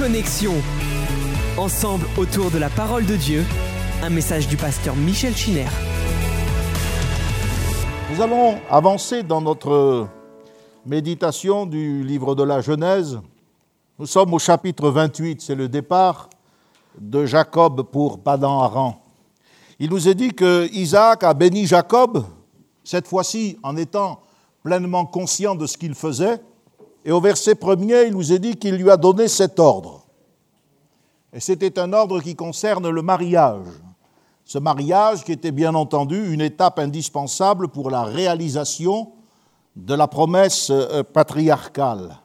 Connexion. Ensemble autour de la parole de Dieu, un message du pasteur Michel Chiner. Nous allons avancer dans notre méditation du livre de la Genèse. Nous sommes au chapitre 28, c'est le départ de Jacob pour Padan-Aran. Il nous est dit que Isaac a béni Jacob, cette fois-ci en étant pleinement conscient de ce qu'il faisait, et au verset premier, il nous est dit qu'il lui a donné cet ordre. Et c'était un ordre qui concerne le mariage. Ce mariage qui était bien entendu une étape indispensable pour la réalisation de la promesse euh, patriarcale.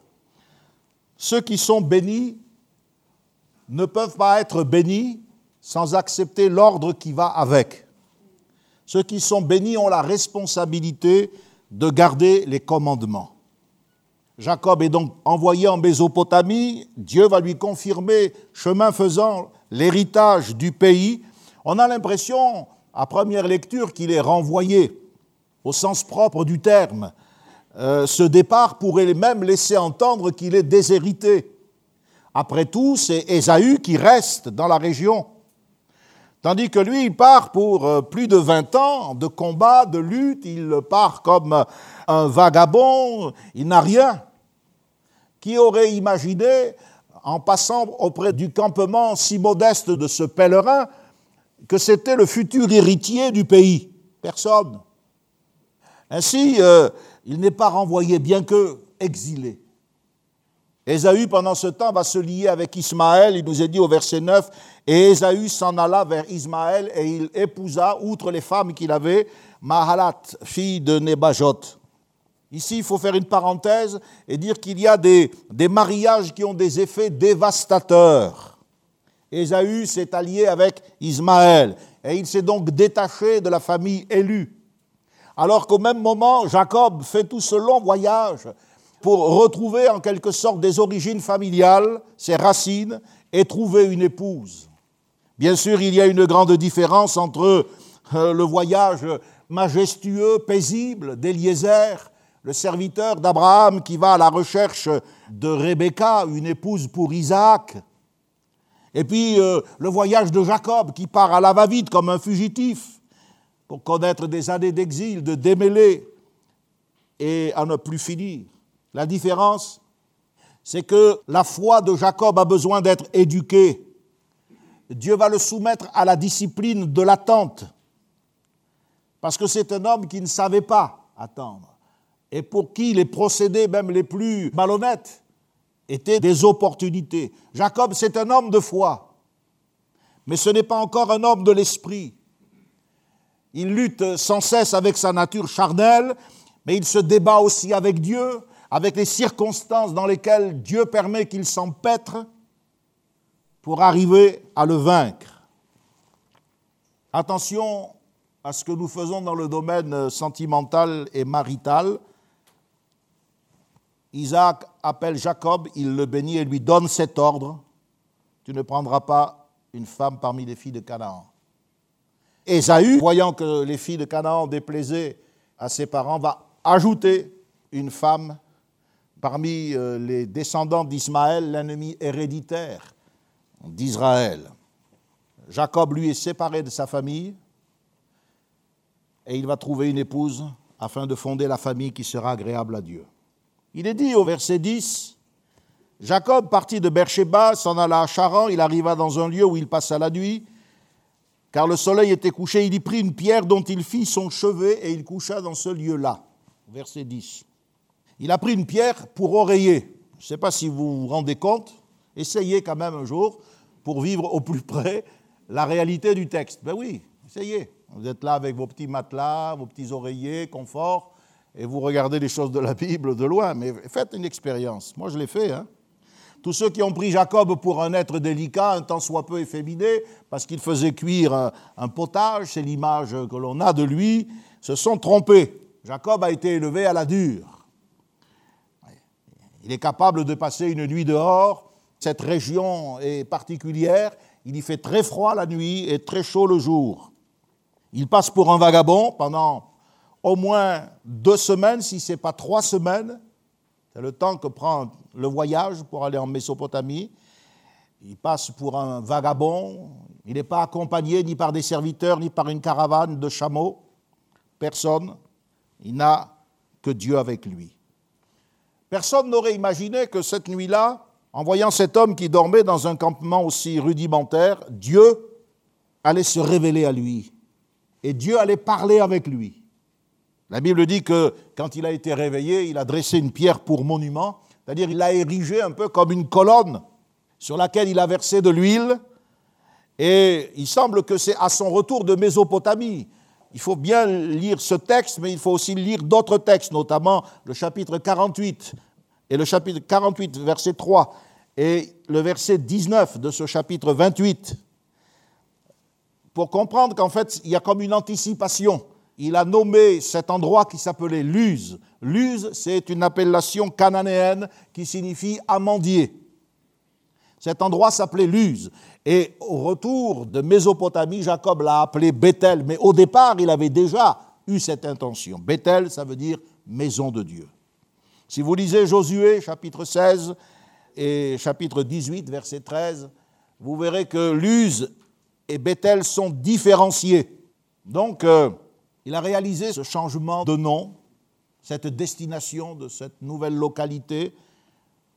Ceux qui sont bénis ne peuvent pas être bénis sans accepter l'ordre qui va avec. Ceux qui sont bénis ont la responsabilité de garder les commandements. Jacob est donc envoyé en Mésopotamie, Dieu va lui confirmer, chemin faisant, l'héritage du pays. On a l'impression, à première lecture, qu'il est renvoyé, au sens propre du terme. Euh, ce départ pourrait même laisser entendre qu'il est déshérité. Après tout, c'est Ésaü qui reste dans la région. Tandis que lui, il part pour euh, plus de 20 ans de combat, de lutte, il part comme un vagabond, il n'a rien. Qui aurait imaginé, en passant auprès du campement si modeste de ce pèlerin, que c'était le futur héritier du pays Personne. Ainsi, euh, il n'est pas renvoyé, bien que exilé. Ésaü, pendant ce temps, va se lier avec Ismaël. Il nous est dit au verset 9, et Ésaü s'en alla vers Ismaël et il épousa, outre les femmes qu'il avait, Mahalat, fille de Nebajot. Ici, il faut faire une parenthèse et dire qu'il y a des, des, mariages qui ont des effets dévastateurs. Ésaü s'est allié avec Ismaël et il s'est donc détaché de la famille élue. Alors qu'au même moment, Jacob fait tout ce long voyage pour retrouver en quelque sorte des origines familiales, ses racines, et trouver une épouse. Bien sûr, il y a une grande différence entre euh, le voyage majestueux, paisible d'Eliezer le serviteur d'Abraham qui va à la recherche de Rebecca, une épouse pour Isaac. Et puis euh, le voyage de Jacob qui part à la va-vite comme un fugitif pour connaître des années d'exil, de démêler et à ne plus finir. La différence, c'est que la foi de Jacob a besoin d'être éduquée. Dieu va le soumettre à la discipline de l'attente, parce que c'est un homme qui ne savait pas attendre et pour qui les procédés, même les plus malhonnêtes, étaient des opportunités. Jacob, c'est un homme de foi, mais ce n'est pas encore un homme de l'esprit. Il lutte sans cesse avec sa nature charnelle, mais il se débat aussi avec Dieu, avec les circonstances dans lesquelles Dieu permet qu'il s'empêtre pour arriver à le vaincre. Attention à ce que nous faisons dans le domaine sentimental et marital. Isaac appelle Jacob, il le bénit et lui donne cet ordre, tu ne prendras pas une femme parmi les filles de Canaan. Ésaü, voyant que les filles de Canaan déplaisaient à ses parents, va ajouter une femme parmi euh, les descendants d'Ismaël, l'ennemi héréditaire d'Israël. Jacob, lui, est séparé de sa famille et il va trouver une épouse afin de fonder la famille qui sera agréable à Dieu. Il est dit au verset 10, Jacob partit de Beersheba, s'en alla à Charan, il arriva dans un lieu où il passa la nuit, car le soleil était couché, il y prit une pierre dont il fit son chevet et il coucha dans ce lieu-là. Verset 10. Il a pris une pierre pour oreiller. Je ne sais pas si vous vous rendez compte, essayez quand même un jour pour vivre au plus près la réalité du texte. Ben oui, essayez. Vous êtes là avec vos petits matelas, vos petits oreillers, confort et vous regardez les choses de la Bible de loin, mais faites une expérience. Moi, je l'ai fait. Hein. Tous ceux qui ont pris Jacob pour un être délicat, un tant soit peu efféminé, parce qu'il faisait cuire un, potage, c'est l'image que l'on a de lui, se sont trompés. Jacob a été élevé à la dure. Il est capable de passer une nuit dehors. Cette région est particulière. Il y fait très froid la nuit et très chaud le jour. Il passe pour un vagabond pendant au moins deux semaines, si ce n'est pas trois semaines. C'est le temps que prend le voyage pour aller en Mésopotamie. il passe pour un vagabond, il n'est pas accompagné ni par des serviteurs, ni par une caravane de chameaux, personne, il n'a que Dieu avec lui. Personne n'aurait imaginé que cette nuit-là, en voyant cet homme qui dormait dans un campement aussi rudimentaire, Dieu allait se révéler à lui et Dieu allait parler avec lui. La Bible dit que quand il a été réveillé, il a dressé une pierre pour monument, c'est-à-dire il l'a érigé un peu comme une colonne sur laquelle il a versé de l'huile. Et il semble que c'est à son retour de Mésopotamie. Il faut bien lire ce texte, mais il faut aussi lire d'autres textes, notamment le chapitre 48 et le chapitre 48, verset 3, et le verset 19 de ce chapitre 28, pour comprendre qu'en fait, il y a comme une anticipation. Il a nommé cet endroit qui s'appelait Luz. Luz, c'est une appellation cananéenne qui signifie amandier. Cet endroit s'appelait Luz. Et au retour de Mésopotamie, Jacob l'a appelé Bethel. Mais au départ, il avait déjà eu cette intention. Bethel, ça veut dire maison de Dieu. Si vous lisez Josué, chapitre 16 et chapitre 18, verset 13, vous verrez que Luz et Bethel sont différenciés. Donc, euh, il a réalisé ce changement de nom, cette destination de cette nouvelle localité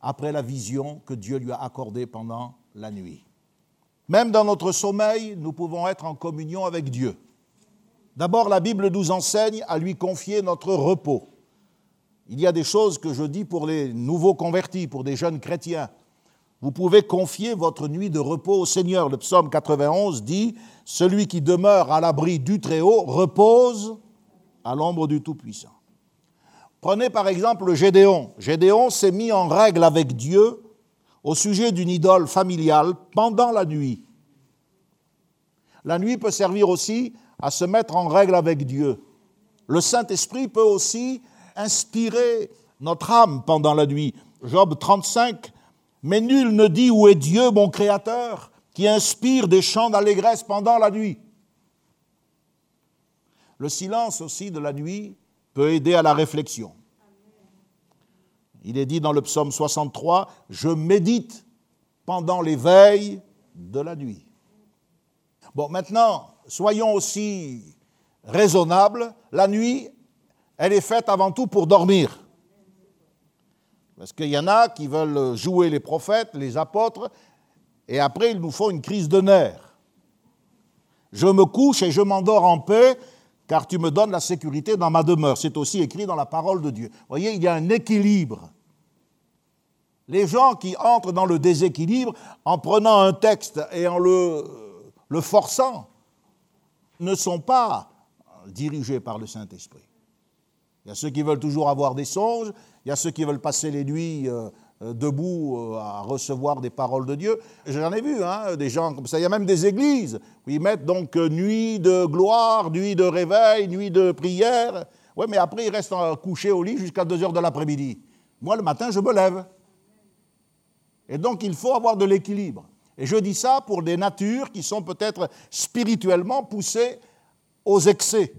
après la vision que Dieu lui a accordée pendant la nuit. Même dans notre sommeil, nous pouvons être en communion avec Dieu. D'abord, la Bible nous enseigne à lui confier notre repos. Il y a des choses que je dis pour les nouveaux convertis, pour des jeunes chrétiens. Vous pouvez confier votre nuit de repos au Seigneur. Le psaume 91 dit, Celui qui demeure à l'abri du Très-Haut repose à l'ombre du Tout-Puissant. Prenez par exemple Gédéon. Gédéon s'est mis en règle avec Dieu au sujet d'une idole familiale pendant la nuit. La nuit peut servir aussi à se mettre en règle avec Dieu. Le Saint-Esprit peut aussi inspirer notre âme pendant la nuit. Job 35, Mais nul ne dit où est Dieu, mon Créateur, qui inspire des chants d'allégresse pendant la nuit. Le silence aussi de la nuit peut aider à la réflexion. Il est dit dans le psaume 63, Je médite pendant les veilles de la nuit. Bon, maintenant, soyons aussi raisonnables. La nuit, elle est faite avant tout pour dormir. Parce qu'il y en a qui veulent jouer les prophètes, les apôtres, et après ils nous font une crise de nerfs. Je me couche et je m'endors en paix, car tu me donnes la sécurité dans ma demeure. C'est aussi écrit dans la parole de Dieu. Vous voyez, il y a un équilibre. Les gens qui entrent dans le déséquilibre en prenant un texte et en le, le forçant ne sont pas dirigés par le Saint-Esprit. Il y a ceux qui veulent toujours avoir des songes, il y a ceux qui veulent passer les nuits euh, euh, debout euh, à recevoir des paroles de Dieu. J'en ai vu, hein, des gens comme ça. Il y a même des églises où ils mettent donc nuit de gloire, nuit de réveil, nuit de prière. Oui, mais après, ils restent couchés au lit jusqu'à 2 heures de l'après-midi. Moi, le matin, je me lève. Et donc, il faut avoir de l'équilibre. Et je dis ça pour des natures qui sont peut-être spirituellement poussées aux excès.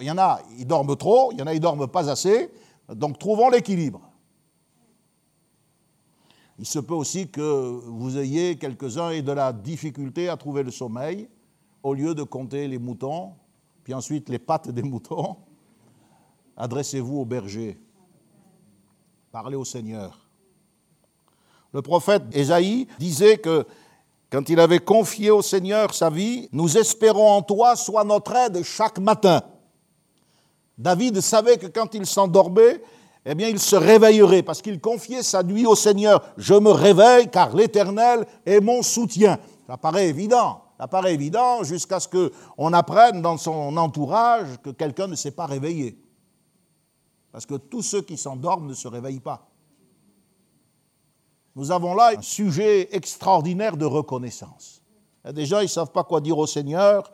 Il y en a, ils dorment trop, il y en a, ils dorment pas assez. Donc, trouvons l'équilibre. Il se peut aussi que vous ayez quelques-uns et de la difficulté à trouver le sommeil, au lieu de compter les moutons, puis ensuite les pattes des moutons. Adressez-vous au berger. Parlez au Seigneur. Le prophète Ésaïe disait que quand il avait confié au Seigneur sa vie, nous espérons en toi, sois notre aide chaque matin. David savait que quand il s'endormait, eh bien, il se réveillerait parce qu'il confiait sa nuit au Seigneur. Je me réveille car l'Éternel est mon soutien. Ça paraît évident. Ça paraît évident jusqu'à ce qu'on apprenne dans son entourage que quelqu'un ne s'est pas réveillé. Parce que tous ceux qui s'endorment ne se réveillent pas. Nous avons là un sujet extraordinaire de reconnaissance. Des gens, ils ne savent pas quoi dire au Seigneur.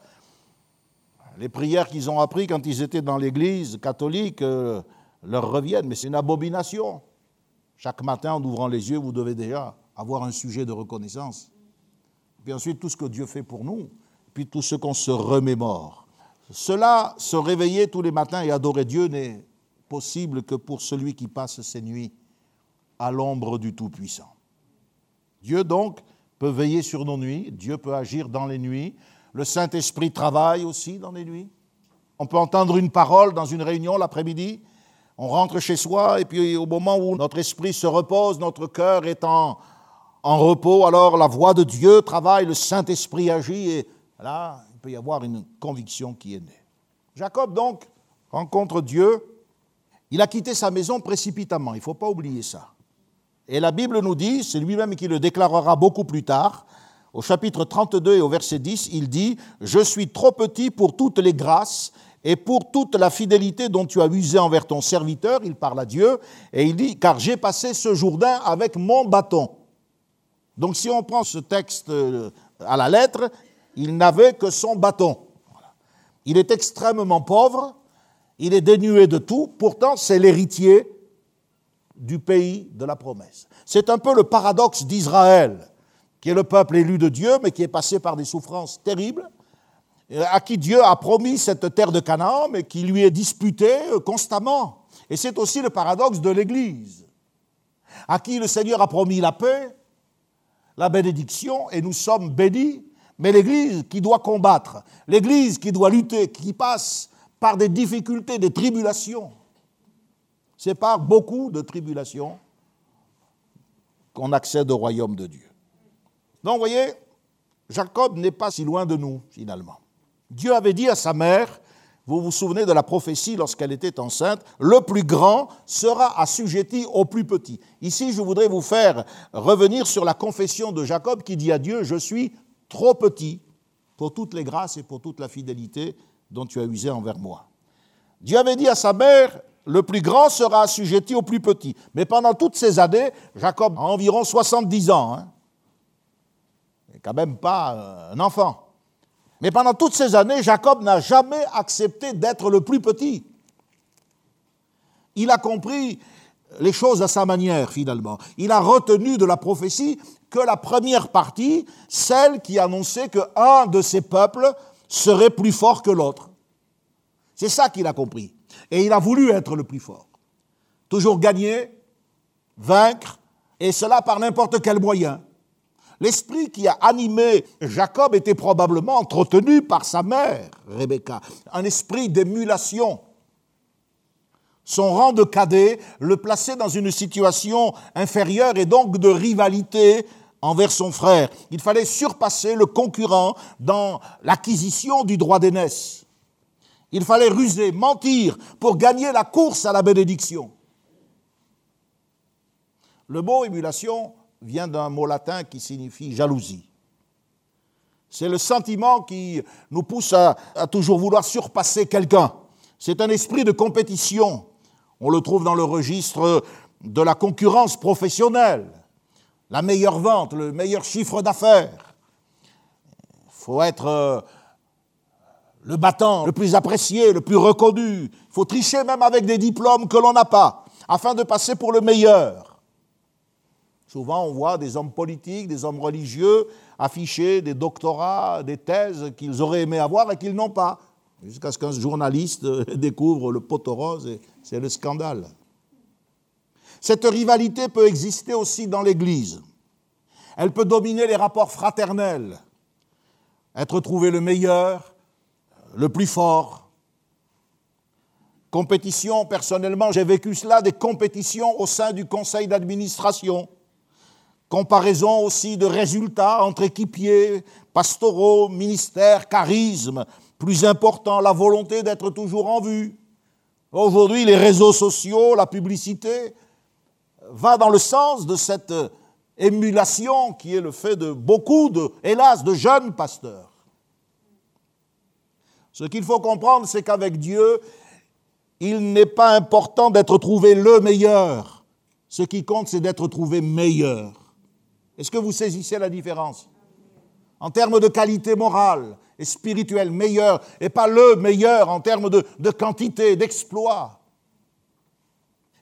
Les prières qu'ils ont apprises quand ils étaient dans l'église catholique, euh, leur reviennent, mais c'est une abomination. Chaque matin, en ouvrant les yeux, vous devez déjà avoir un sujet de reconnaissance. Puis ensuite, tout ce que Dieu fait pour nous, puis tout ce qu'on se remémore. Cela, se réveiller tous les matins et adorer Dieu n'est possible que pour celui qui passe ses nuits à l'ombre du Tout-Puissant. Dieu donc peut veiller sur nos nuits, Dieu peut agir dans les nuits, le Saint-Esprit travaille aussi dans les nuits. On peut entendre une parole dans une réunion l'après-midi, on rentre chez soi et puis au moment où notre esprit se repose, notre cœur est en, repos, alors la voix de Dieu travaille, le Saint-Esprit agit et là, il peut y avoir une conviction qui est née. Jacob donc rencontre Dieu, il a quitté sa maison précipitamment, il ne faut pas oublier ça. Et la Bible nous dit, c'est lui-même qui le déclarera beaucoup plus tard, au chapitre 32 et au verset 10, il dit, Je suis trop petit pour toutes les grâces et pour toute la fidélité dont tu as usé envers ton serviteur, il parle à Dieu, et il dit, car j'ai passé ce Jourdain avec mon bâton. Donc si on prend ce texte euh, à la lettre, il n'avait que son bâton. Il est extrêmement pauvre, il est dénué de tout, pourtant c'est l'héritier du pays de la promesse. C'est un peu le paradoxe d'Israël, qui est le peuple élu de Dieu, mais qui est passé par des souffrances terribles, à qui Dieu a promis cette terre de Canaan, mais qui lui est disputée euh, constamment. Et c'est aussi le paradoxe de l'Église, à qui le Seigneur a promis la paix, la bénédiction, et nous sommes bénis, mais l'Église qui doit combattre, l'Église qui doit lutter, qui passe par des difficultés, des tribulations, c'est par beaucoup de tribulations qu'on accède au royaume de Dieu. Donc, vous voyez, Jacob n'est pas si loin de nous, finalement. Dieu avait dit à sa mère, vous vous souvenez de la prophétie lorsqu'elle était enceinte, le plus grand sera assujetti au plus petit. Ici, je voudrais vous faire revenir sur la confession de Jacob qui dit à Dieu, je suis trop petit pour toutes les grâces et pour toute la fidélité dont tu as usé envers moi. Dieu avait dit à sa mère, le plus grand sera assujetti au plus petit. Mais pendant toutes ces années, Jacob a environ 70 ans. Hein. Quand même pas euh, un enfant. Mais pendant toutes ces années, Jacob n'a jamais accepté d'être le plus petit. Il a compris les choses à sa manière, finalement. Il a retenu de la prophétie que la première partie, celle qui annonçait qu'un de ses peuples serait plus fort que l'autre. C'est ça qu'il a compris. Et il a voulu être le plus fort. Toujours gagner, vaincre, et cela par n'importe quel moyen. L'esprit qui a animé Jacob était probablement entretenu par sa mère, Rebecca, un esprit d'émulation. Son rang de cadet le plaçait dans une situation inférieure et donc de rivalité envers son frère. Il fallait surpasser le concurrent dans l'acquisition du droit d'aînesse. Il fallait ruser, mentir pour gagner la course à la bénédiction. Le mot émulation vient d'un mot latin qui signifie jalousie. C'est le sentiment qui nous pousse à, toujours vouloir surpasser quelqu'un. C'est un esprit de compétition. On le trouve dans le registre de la concurrence professionnelle. La meilleure vente, le meilleur chiffre d'affaires. Il faut être euh, le battant, le plus apprécié, le plus reconnu. Il faut tricher même avec des diplômes que l'on n'a pas, afin de passer pour le meilleur. Souvent, on voit des hommes politiques, des hommes religieux afficher des doctorats, des thèses qu'ils auraient aimé avoir et qu'ils n'ont pas, jusqu'à ce qu'un journaliste découvre le poteau rose et c'est le scandale. Cette rivalité peut exister aussi dans l'Église. Elle peut dominer les rapports fraternels, être trouvé le meilleur, le plus fort. Compétition, personnellement, j'ai vécu cela, des compétitions au sein du conseil d'administration. Comparaison aussi de résultats entre équipiers, pastoraux, ministères, charisme. Plus important, la volonté d'être toujours en vue. Aujourd'hui, les réseaux sociaux, la publicité, va dans le sens de cette émulation qui est le fait de beaucoup hélas, de jeunes pasteurs. Ce qu'il faut comprendre, c'est qu'avec Dieu, il n'est pas important d'être trouvé le meilleur. Ce qui compte, c'est d'être trouvé meilleur. Est-ce que vous saisissez la différence En termes de qualité morale et spirituelle, meilleur, et pas le meilleur en termes de, de quantité, d'exploit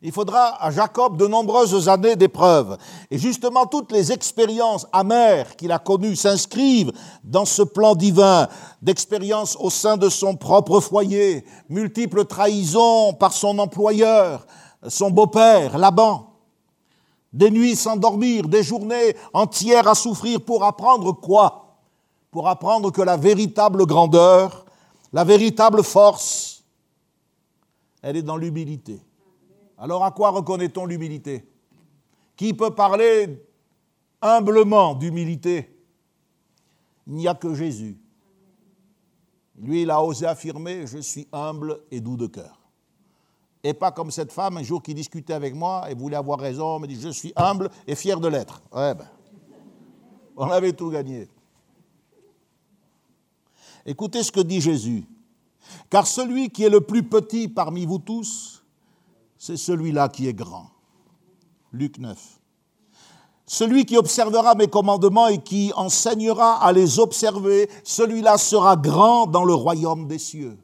il faudra à Jacob de nombreuses années d'épreuves. Et justement, toutes les expériences amères qu'il a connues s'inscrivent dans ce plan divin d'expériences au sein de son propre foyer, multiples trahisons par son employeur, son beau-père, Laban, des nuits sans dormir, des journées entières à souffrir pour apprendre quoi? Pour apprendre que la véritable grandeur, la véritable force, elle est dans l'humilité. Alors à quoi reconnaît-on l'humilité? Qui peut parler humblement d'humilité? Il n'y a que Jésus. Lui, il a osé affirmer, je suis humble et doux de cœur. Et pas comme cette femme un jour qui discutait avec moi et voulait avoir raison, me dit Je suis humble et fier de l'être. Ouais, ben, on avait tout gagné. Écoutez ce que dit Jésus. Car celui qui est le plus petit parmi vous tous, c'est celui-là qui est grand. Luc 9. Celui qui observera mes commandements et qui enseignera à les observer, celui-là sera grand dans le royaume des cieux.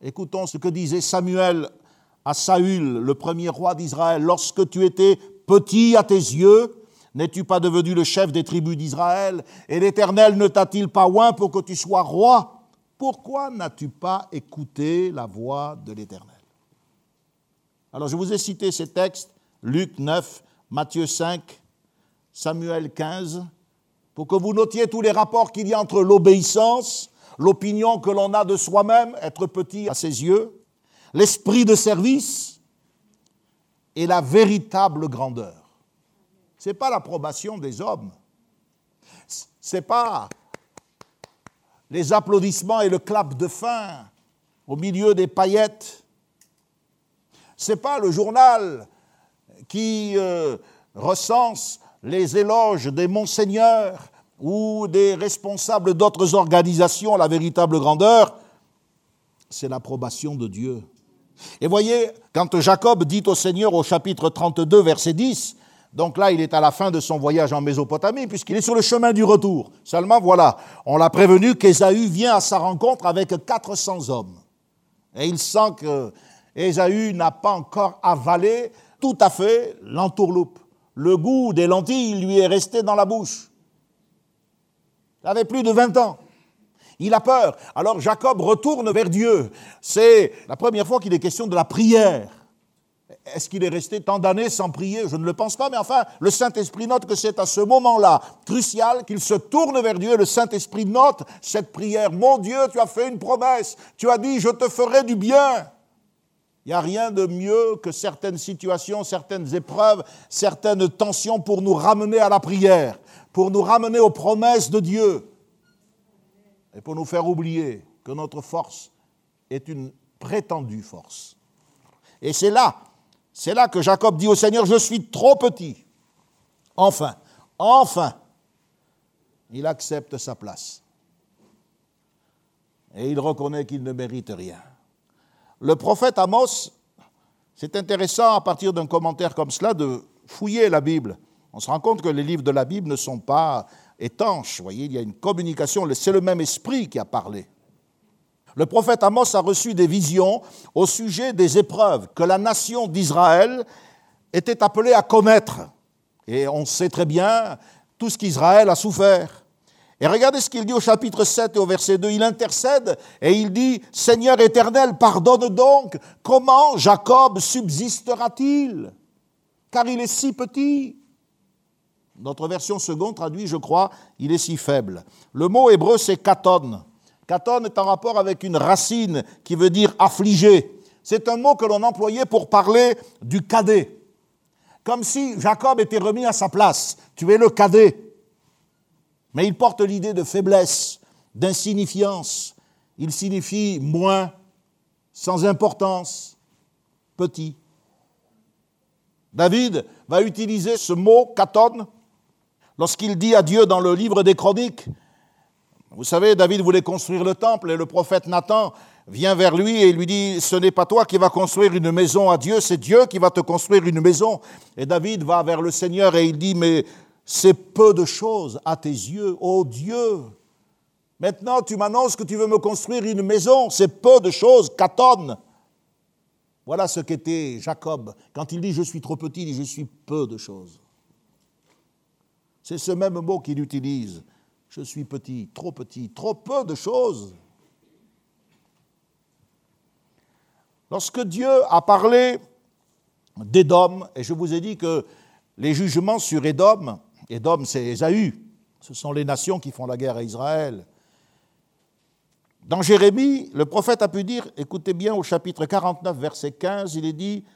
Écoutons ce que disait Samuel à Saül, le premier roi d'Israël. Lorsque tu étais petit à tes yeux, n'es-tu pas devenu le chef des tribus d'Israël? Et l'Éternel ne t'a-t-il pas oint pour que tu sois roi? Pourquoi n'as-tu pas écouté la voix de l'Éternel? Alors je vous ai cité ces textes, Luc 9, Matthieu 5, Samuel 15, pour que vous notiez tous les rapports qu'il y a entre l'obéissance l'opinion que l'on a de soi-même, être petit à ses yeux, l'esprit de service et la véritable grandeur. Ce n'est pas l'approbation des hommes, ce n'est pas les applaudissements et le clap de fin au milieu des paillettes, ce n'est pas le journal qui euh, recense les éloges des monseigneurs ou des responsables d'autres organisations, la véritable grandeur, c'est l'approbation de Dieu. Et voyez, quand Jacob dit au Seigneur au chapitre 32, verset 10, donc là, il est à la fin de son voyage en Mésopotamie, puisqu'il est sur le chemin du retour. Seulement, voilà, on l'a prévenu qu'Ésaü vient à sa rencontre avec 400 hommes. Et il sent que Ésaü n'a pas encore avalé tout à fait l'entourloupe. Le goût des lentilles lui est resté dans la bouche. Il avait plus de 20 ans. Il a peur. Alors Jacob retourne vers Dieu. C'est la première fois qu'il est question de la prière. Est-ce qu'il est resté tant d'années sans prier? Je ne le pense pas, mais enfin, le Saint-Esprit note que c'est à ce moment-là crucial qu'il se tourne vers Dieu. Le Saint-Esprit note cette prière. Mon Dieu, tu as fait une promesse. Tu as dit, je te ferai du bien. Il n'y a rien de mieux que certaines situations, certaines épreuves, certaines tensions pour nous ramener à la prière pour nous ramener aux promesses de Dieu et pour nous faire oublier que notre force est une prétendue force. Et c'est là, c'est là que Jacob dit au Seigneur, je suis trop petit. Enfin, enfin, il accepte sa place. Et il reconnaît qu'il ne mérite rien. Le prophète Amos, c'est intéressant à partir d'un commentaire comme cela de fouiller la Bible on se rend compte que les livres de la Bible ne sont pas étanches. Vous voyez, il y a une communication, c'est le même esprit qui a parlé. Le prophète Amos a reçu des visions au sujet des épreuves que la nation d'Israël était appelée à commettre. Et on sait très bien tout ce qu'Israël a souffert. Et regardez ce qu'il dit au chapitre 7 et au verset 2. Il intercède et il dit, Seigneur éternel, pardonne donc, comment Jacob subsistera-t-il? Car il est si petit. Notre version seconde traduit, je crois, il est si faible. Le mot hébreu, c'est katon. Katon est en rapport avec une racine qui veut dire affligé. C'est un mot que l'on employait pour parler du cadet. Comme si Jacob était remis à sa place. Tu es le cadet. Mais il porte l'idée de faiblesse, d'insignifiance. Il signifie moins, sans importance, petit. David va utiliser ce mot katon lorsqu'il dit à Dieu dans le livre des Chroniques, vous savez, David voulait construire le temple et le prophète Nathan vient vers lui et lui dit, ce n'est pas toi qui vas construire une maison à Dieu, c'est Dieu qui va te construire une maison. Et David va vers le Seigneur et il dit, mais c'est peu de choses à tes yeux, ô Dieu. Maintenant, tu m'annonces que tu veux me construire une maison, c'est peu de choses, tonnes. Voilà ce qu'était Jacob. Quand il dit je suis trop petit, il dit je suis peu de choses. C'est ce même mot qu'il utilise. Je suis petit, trop petit, trop peu de choses. Lorsque Dieu a parlé d'Édom, et je vous ai dit que les jugements sur Édom. Édom, c'est Ésaü. Ce sont les nations qui font la guerre à Israël. Dans Jérémie, le prophète a pu dire, écoutez bien au chapitre 49, verset 15, il est dit,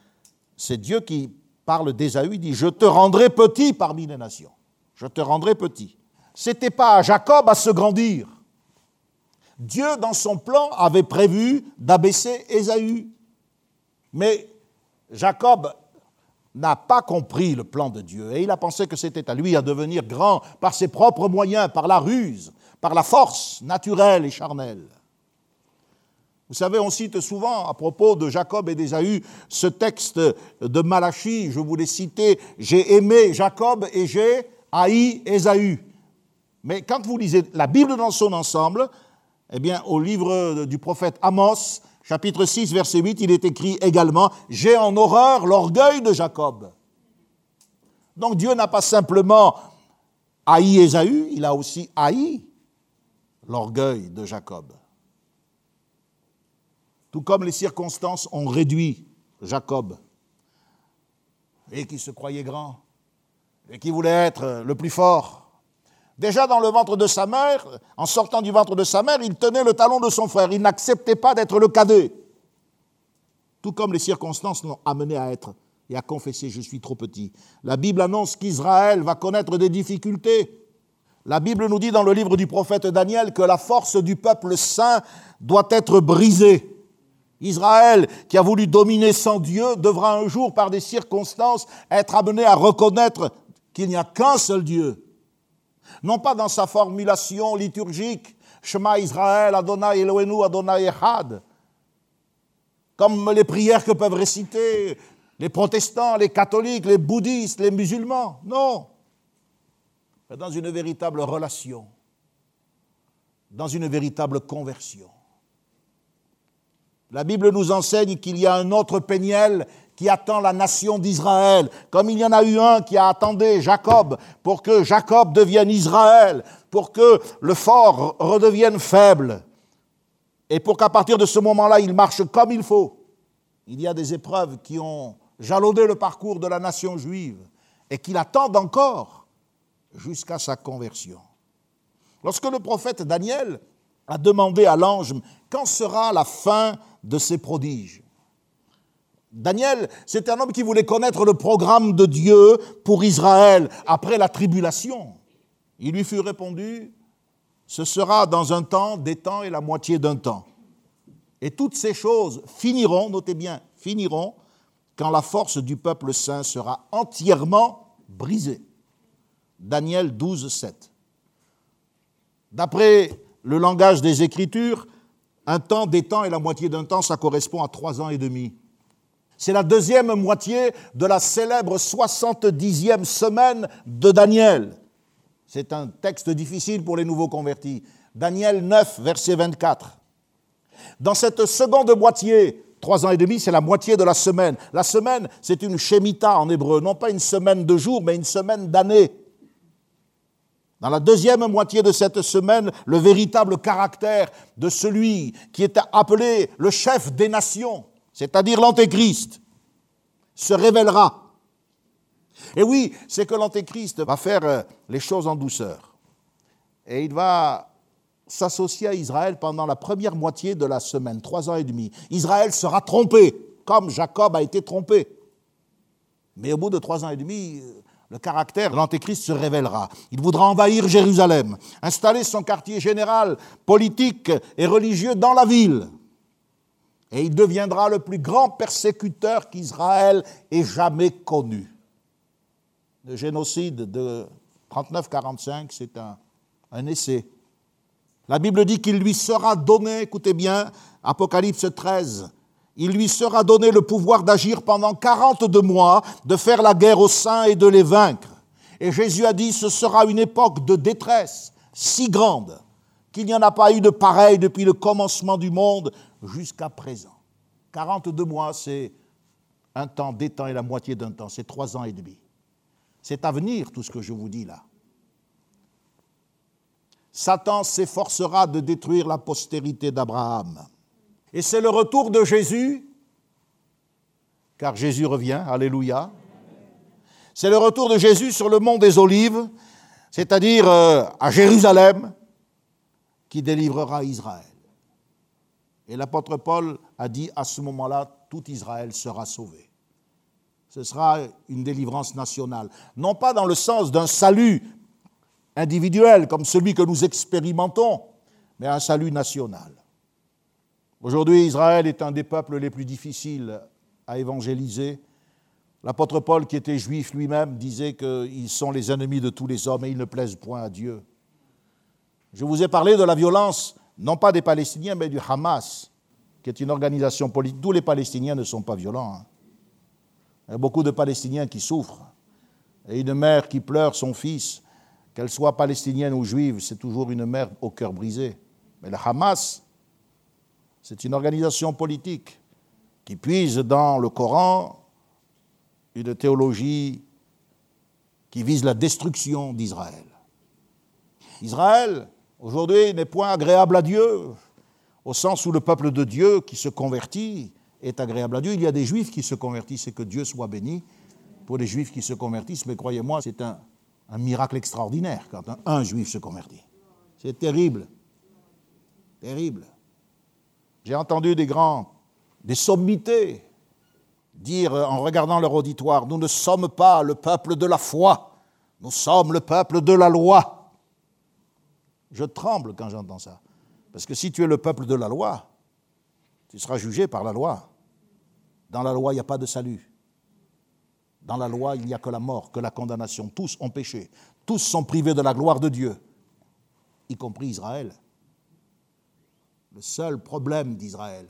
c'est Dieu qui parle d'Ésaü, il dit, je te rendrai petit parmi les nations. Je te rendrai petit. C'était pas à Jacob à se grandir. Dieu, dans son plan, avait prévu d'abaisser Ésaü. Mais Jacob n'a pas compris le plan de Dieu et il a pensé que c'était à lui à devenir grand par ses propres moyens, par la ruse, par la force naturelle et charnelle. Vous savez, on cite souvent à propos de Jacob et d'Ésaü ce texte de Malachie, je vous l'ai cité, j'ai aimé Jacob et j'ai haï Ésaü. Mais quand vous lisez la Bible dans son ensemble, eh bien, au livre du prophète Amos, chapitre 6, verset 8, il est écrit également J'ai en horreur l'orgueil de Jacob. Donc Dieu n'a pas simplement haï Ésaü, il a aussi haï l'orgueil de Jacob tout comme les circonstances ont réduit Jacob, et qui se croyait grand, et qui voulait être le plus fort. Déjà dans le ventre de sa mère, en sortant du ventre de sa mère, il tenait le talon de son frère, il n'acceptait pas d'être le cadet. Tout comme les circonstances l'ont amené à être et à confesser je suis trop petit. La Bible annonce qu'Israël va connaître des difficultés. La Bible nous dit dans le livre du prophète Daniel que la force du peuple saint doit être brisée. Israël, qui a voulu dominer sans Dieu, devra un jour, par des circonstances, être amené à reconnaître qu'il n'y a qu'un seul Dieu. Non pas dans sa formulation liturgique, Shema Israël, Adonai Elohenu, Adonai Echad, comme les prières que peuvent réciter les protestants, les catholiques, les bouddhistes, les musulmans. Non. Mais dans une véritable relation, dans une véritable conversion. La Bible nous enseigne qu'il y a un autre Péniel qui attend la nation d'Israël, comme il y en a eu un qui a attendu Jacob pour que Jacob devienne Israël, pour que le fort redevienne faible, et pour qu'à partir de ce moment-là, il marche comme il faut. Il y a des épreuves qui ont jalonné le parcours de la nation juive et qui l'attendent encore jusqu'à sa conversion. Lorsque le prophète Daniel a demandé à l'ange quand sera la fin de ces prodiges? Daniel, c'est un homme qui voulait connaître le programme de Dieu pour Israël après la tribulation. Il lui fut répondu, ce sera dans un temps, des temps et la moitié d'un temps. Et toutes ces choses finiront, notez bien, finiront quand la force du peuple saint sera entièrement brisée. Daniel 12, 7. D'après le langage des Écritures, un temps, des temps et la moitié d'un temps, ça correspond à trois ans et demi. C'est la deuxième moitié de la célèbre 70e semaine de Daniel. C'est un texte difficile pour les nouveaux convertis. Daniel 9, verset 24. Dans cette seconde moitié, trois ans et demi, c'est la moitié de la semaine. La semaine, c'est une shemita en hébreu, non pas une semaine de jours, mais une semaine d'année. Dans la deuxième moitié de cette semaine, le véritable caractère de celui qui est appelé le chef des nations, c'est-à-dire l'Antéchrist, se révélera. Et oui, c'est que l'Antéchrist va faire euh, les choses en douceur. Et il va s'associer à Israël pendant la première moitié de la semaine, trois ans et demi. Israël sera trompé, comme Jacob a été trompé. Mais au bout de trois ans et demi, euh, le caractère de l'Antéchrist se révélera. Il voudra envahir Jérusalem, installer son quartier général politique et religieux dans la ville. Et il deviendra le plus grand persécuteur qu'Israël ait jamais connu. Le génocide de 39-45, c'est un, essai. La Bible dit qu'il lui sera donné, écoutez bien, Apocalypse 13, il lui sera donné le pouvoir d'agir pendant 42 mois, de faire la guerre aux saints et de les vaincre. Et Jésus a dit, ce sera une époque de détresse si grande qu'il n'y en a pas eu de pareil depuis le commencement du monde jusqu'à présent. 42 mois, c'est un temps, des temps et la moitié d'un temps, c'est trois ans et demi. C'est à venir tout ce que je vous dis là. Satan s'efforcera de détruire la postérité d'Abraham. Et c'est le retour de Jésus, car Jésus revient, alléluia. C'est le retour de Jésus sur le mont des Olives, c'est-à-dire euh, à Jérusalem, qui délivrera Israël. Et l'apôtre Paul a dit à ce moment-là, tout Israël sera sauvé. Ce sera une délivrance nationale. Non pas dans le sens d'un salut individuel comme celui que nous expérimentons, mais un salut national. Aujourd'hui, Israël est un des peuples les plus difficiles à évangéliser. L'apôtre Paul, qui était juif lui-même, disait qu'ils sont les ennemis de tous les hommes et ils ne plaisent point à Dieu. Je vous ai parlé de la violence, non pas des Palestiniens, mais du Hamas, qui est une organisation politique. Tous les Palestiniens ne sont pas violents. Hein. Il y a beaucoup de Palestiniens qui souffrent. Et une mère qui pleure son fils, qu'elle soit palestinienne ou juive, c'est toujours une mère au cœur brisé. Mais le Hamas, c'est une organisation politique qui puise dans le Coran une théologie qui vise la destruction d'Israël. Israël, aujourd'hui, n'est point agréable à Dieu, au sens où le peuple de Dieu qui se convertit est agréable à Dieu. Il y a des juifs qui se convertissent et que Dieu soit béni pour les juifs qui se convertissent, mais croyez-moi, c'est un, miracle extraordinaire quand un juif se convertit. C'est terrible, terrible. J'ai entendu des grands, des sommités dire en regardant leur auditoire, nous ne sommes pas le peuple de la foi, nous sommes le peuple de la loi. Je tremble quand j'entends ça. Parce que si tu es le peuple de la loi, tu seras jugé par la loi. Dans la loi, il n'y a pas de salut. Dans la loi, il n'y a que la mort, que la condamnation. Tous ont péché. Tous sont privés de la gloire de Dieu, y compris Israël. Le seul problème d'Israël,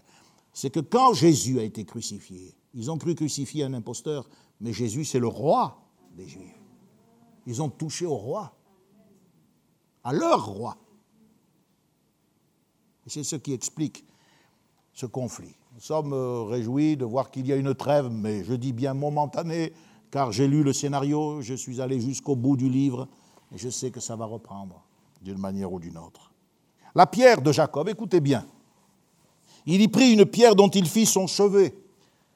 c'est que quand Jésus a été crucifié, ils ont cru crucifier un imposteur, mais Jésus, c'est le roi des Juifs. Ils ont touché au roi, à leur roi. Et c'est ce qui explique ce conflit. Nous sommes euh, réjouis de voir qu'il y a une trêve, mais je dis bien momentanée, car j'ai lu le scénario, je suis allé jusqu'au bout du livre, et je sais que ça va reprendre d'une manière ou d'une autre. La pierre de Jacob, écoutez bien. Il y prit une pierre dont il fit son chevet.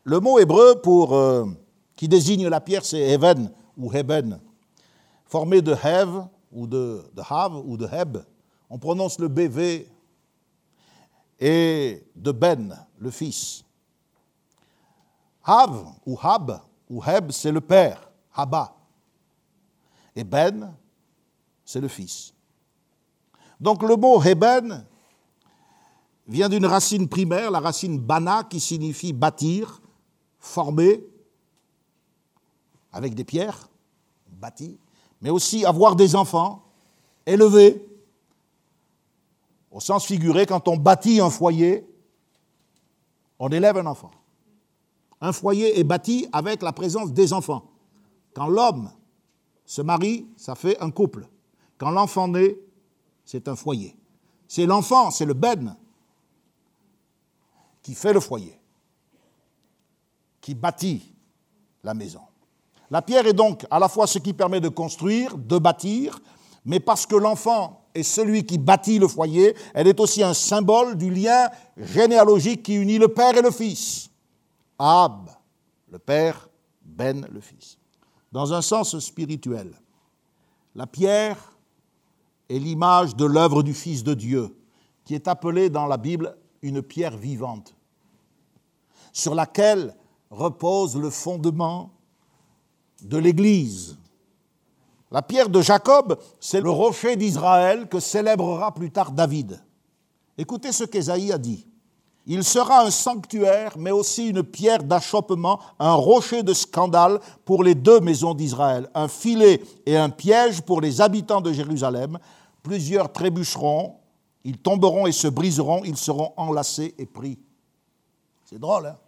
Le mot hébreu pour, euh, qui désigne la pierre, c'est Even ou Heben, formé de Hev ou de, Hav ou de Heb. On prononce le BV et de Ben, le fils. Hav ou Hab ou Heb, c'est le père, Haba. Et Ben, c'est le fils. Donc le mot Heben vient d'une racine primaire, la racine bana, qui signifie bâtir, former, avec des pierres, bâtir, mais aussi avoir des enfants, élever. Au sens figuré, quand on bâtit un foyer, on élève un enfant. Un foyer est bâti avec la présence des enfants. Quand l'homme se marie, ça fait un couple. Quand l'enfant naît, c'est un foyer. C'est l'enfant, c'est le ben qui fait le foyer, qui bâtit la maison. La pierre est donc à la fois ce qui permet de construire, de bâtir, mais parce que l'enfant est celui qui bâtit le foyer, elle est aussi un symbole du lien généalogique qui unit le père et le fils. Ab, le père, Ben, le fils. Dans un sens spirituel, la pierre est l'image de l'œuvre du Fils de Dieu, qui est appelée dans la Bible une pierre vivante, sur laquelle repose le fondement de l'Église. La pierre de Jacob, c'est le rocher d'Israël que célébrera plus tard David. Écoutez ce qu'Ésaïe a dit. Il sera un sanctuaire, mais aussi une pierre d'achoppement, un rocher de scandale pour les deux maisons d'Israël, un filet et un piège pour les habitants de Jérusalem. Plusieurs trébucheront, ils tomberont et se briseront, ils seront enlacés et pris. C'est drôle, hein?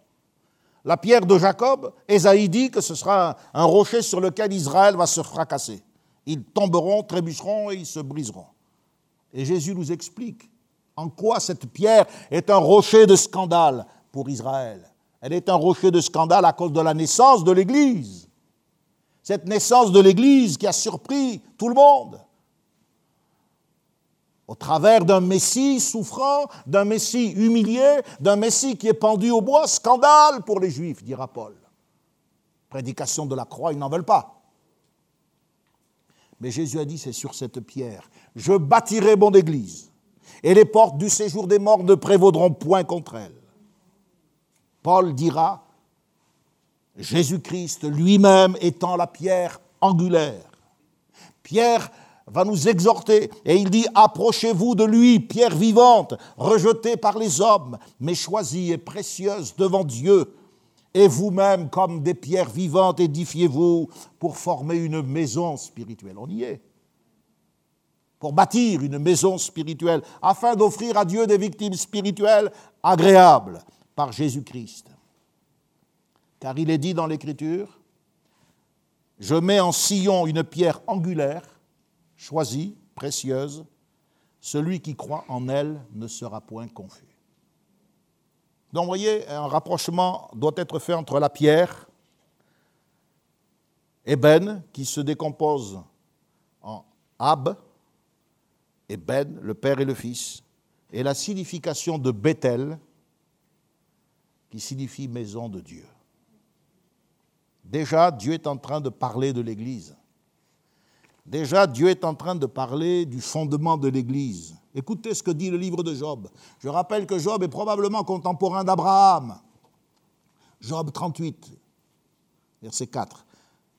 La pierre de Jacob, Ésaïe dit que ce sera un rocher sur lequel Israël va se fracasser. Ils tomberont, trébucheront et ils se briseront. Et Jésus nous explique en quoi cette pierre est un rocher de scandale pour Israël Elle est un rocher de scandale à cause de la naissance de l'Église. Cette naissance de l'Église qui a surpris tout le monde. Au travers d'un Messie souffrant, d'un Messie humilié, d'un Messie qui est pendu au bois, scandale pour les Juifs, dira Paul. Prédication de la croix, ils n'en veulent pas. Mais Jésus a dit, c'est sur cette pierre, je bâtirai mon église, et les portes du séjour des morts ne prévaudront point contre elle. Paul dira, Jésus-Christ lui-même étant la pierre angulaire. Pierre va nous exhorter et il dit, approchez-vous de lui, pierre vivante, rejetée par les hommes, mais choisie et précieuse devant Dieu. Et vous-même, comme des pierres vivantes, édifiez-vous pour former une maison spirituelle. On y est. Pour bâtir une maison spirituelle, afin d'offrir à Dieu des victimes spirituelles agréables par Jésus-Christ. Car il est dit dans l'Écriture, je mets en sillon une pierre angulaire, choisie, précieuse, celui qui croit en elle ne sera point confus. Donc, vous voyez, un rapprochement doit être fait entre la pierre, Eben, qui se décompose en Ab, et Ben, le Père et le Fils, et la signification de Bethel, qui signifie maison de Dieu. Déjà, Dieu est en train de parler de l'Église. Déjà, Dieu est en train de parler du fondement de l'Église. Écoutez ce que dit le livre de Job. Je rappelle que Job est probablement contemporain d'Abraham. Job 38, verset 4.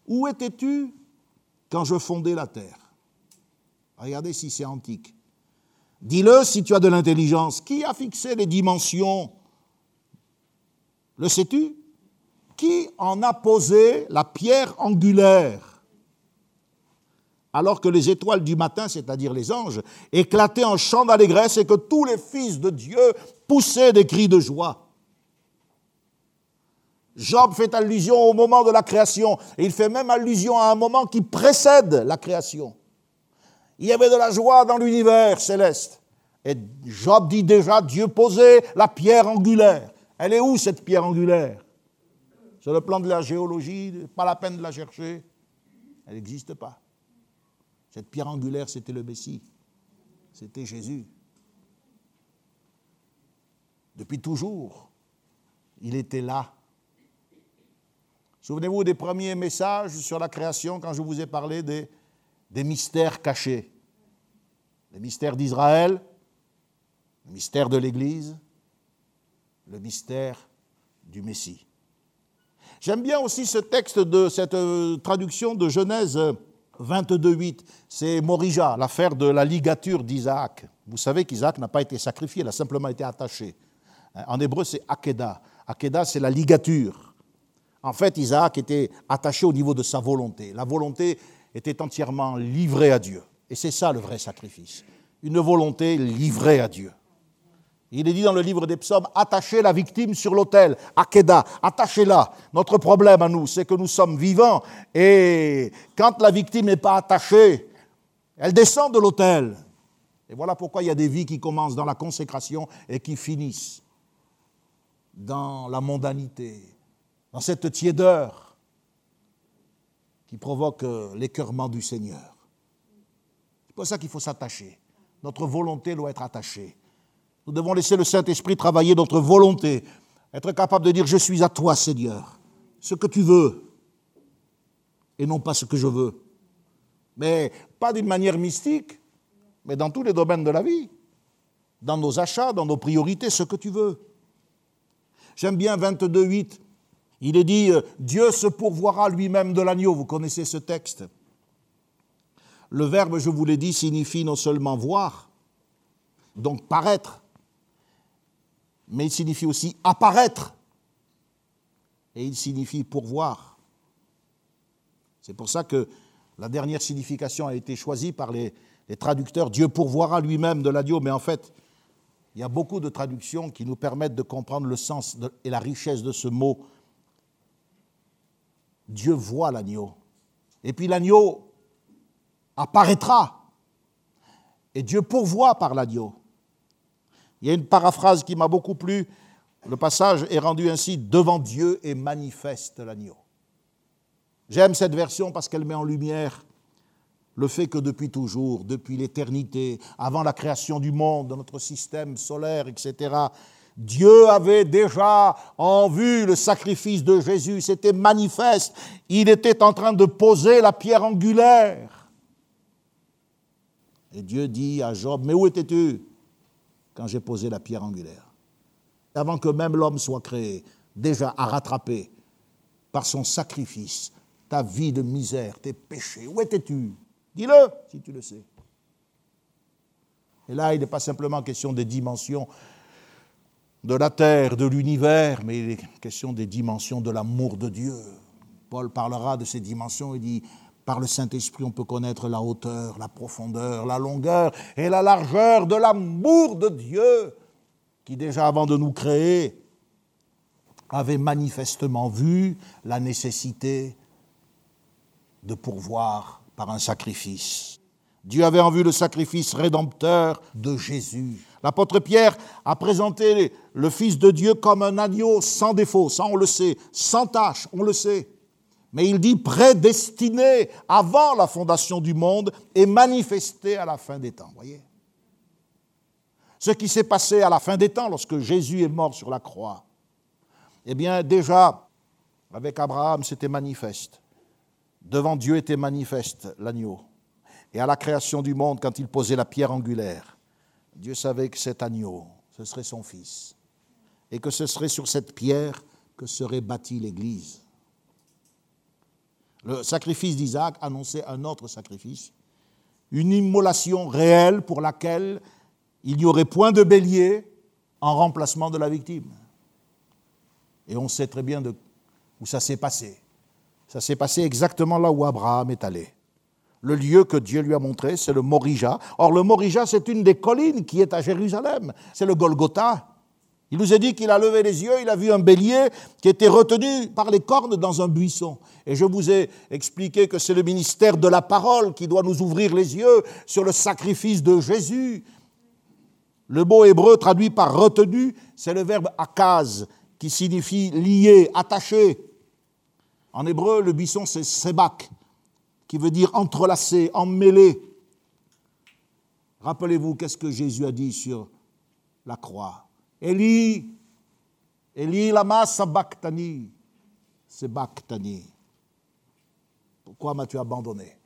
Où étais-tu quand je fondais la terre? Regardez si c'est antique. Dis-le si tu as de l'intelligence. Qui a fixé les dimensions? Le sais-tu? Qui en a posé la pierre angulaire? Alors que les étoiles du matin, c'est-à-dire les anges, éclataient en chants d'allégresse et que tous les fils de Dieu poussaient des cris de joie. Job fait allusion au moment de la création, et il fait même allusion à un moment qui précède la création. Il y avait de la joie dans l'univers céleste. Et Job dit déjà, Dieu posait la pierre angulaire. Elle est où cette pierre angulaire? Sur le plan de la géologie, pas la peine de la chercher. Elle n'existe pas. Cette pierre angulaire, c'était le Messie. C'était Jésus. Depuis toujours, il était là. Souvenez-vous des premiers messages sur la création quand je vous ai parlé des, mystères cachés. Les mystères d'Israël, le mystère de l'Église, le mystère du Messie. J'aime bien aussi ce texte de cette euh, traduction de Genèse 22.8, c'est Morija, l'affaire de la ligature d'Isaac. Vous savez qu'Isaac n'a pas été sacrifié, il a simplement été attaché. En hébreu, c'est Akeda. Akeda, c'est la ligature. En fait, Isaac était attaché au niveau de sa volonté. La volonté était entièrement livrée à Dieu. Et c'est ça le vrai sacrifice. Une volonté livrée à Dieu. Il est dit dans le livre des psaumes, attachez la victime sur l'autel, Akeda, attachez-la. Notre problème à nous, c'est que nous sommes vivants et quand la victime n'est pas attachée, elle descend de l'autel. Et voilà pourquoi il y a des vies qui commencent dans la consécration et qui finissent dans la mondanité, dans cette tiédeur qui provoque l'écœurement du Seigneur. C'est pour ça qu'il faut s'attacher. Notre volonté doit être attachée. Nous devons laisser le Saint-Esprit travailler notre volonté, être capable de dire Je suis à toi, Seigneur, ce que tu veux, et non pas ce que je veux. Mais pas d'une manière mystique, mais dans tous les domaines de la vie, dans nos achats, dans nos priorités, ce que tu veux. J'aime bien 22.8. Il est dit Dieu se pourvoira lui-même de l'agneau. Vous connaissez ce texte. Le verbe, je vous l'ai dit, signifie non seulement voir, donc paraître, mais il signifie aussi apparaître. Et il signifie pourvoir. C'est pour ça que la dernière signification a été choisie par les, traducteurs. Dieu pourvoira lui-même de l'agneau, mais en fait, il y a beaucoup de traductions qui nous permettent de comprendre le sens et la richesse de ce mot. Dieu voit l'agneau. Et puis l'agneau apparaîtra. Et Dieu pourvoit par l'agneau. Il y a une paraphrase qui m'a beaucoup plu. Le passage est rendu ainsi Devant Dieu et manifeste l'agneau. J'aime cette version parce qu'elle met en lumière le fait que depuis toujours, depuis l'éternité, avant la création du monde, de notre système solaire, etc., Dieu avait déjà en vue le sacrifice de Jésus, c'était manifeste. Il était en train de poser la pierre angulaire. Et Dieu dit à Job, mais où étais-tu? Quand j'ai posé la pierre angulaire Avant que même l'homme soit créé, déjà à rattraper par son sacrifice ta vie de misère, tes péchés. Où étais-tu? Dis-le si tu le sais. Et là, il n'est pas simplement question des dimensions de la terre, de l'univers, mais il est question des dimensions de l'amour de Dieu. Paul parlera de ces dimensions, il dit, par le Saint-Esprit, on peut connaître la hauteur, la profondeur, la longueur et la largeur de l'amour de Dieu, qui déjà avant de nous créer, avait manifestement vu la nécessité de pourvoir par un sacrifice. Dieu avait en vue le sacrifice rédempteur de Jésus. L'apôtre Pierre a présenté le Fils de Dieu comme un agneau sans défaut, ça on le sait, sans tache, on le sait. Mais il dit prédestiné avant la fondation du monde et manifesté à la fin des temps. Voyez Ce qui s'est passé à la fin des temps lorsque Jésus est mort sur la croix, eh bien déjà, avec Abraham, c'était manifeste. Devant Dieu était manifeste l'agneau. Et à la création du monde, quand il posait la pierre angulaire, Dieu savait que cet agneau, ce serait son fils. Et que ce serait sur cette pierre que serait bâtie l'Église. Le sacrifice d'Isaac annonçait un autre sacrifice, une immolation réelle pour laquelle il n'y aurait point de bélier en remplacement de la victime. Et on sait très bien où ça s'est passé. Ça s'est passé exactement là où Abraham est allé. Le lieu que Dieu lui a montré, c'est le Morija. Or, le Morija, c'est une des collines qui est à Jérusalem. C'est le Golgotha. Il nous a dit qu'il a levé les yeux, il a vu un bélier qui était retenu par les cornes dans un buisson. Et je vous ai expliqué que c'est le ministère de la parole qui doit nous ouvrir les yeux sur le sacrifice de Jésus. Le mot hébreu traduit par retenu, c'est le verbe akaz, qui signifie lié, attaché. En hébreu, le buisson, c'est sebak, qui veut dire entrelacé, emmêlé. Rappelez-vous, qu'est-ce que Jésus a dit sur la croix Eli, Eli lama sabachthani, sabachthani. Pourquoi m'as-tu abandonné?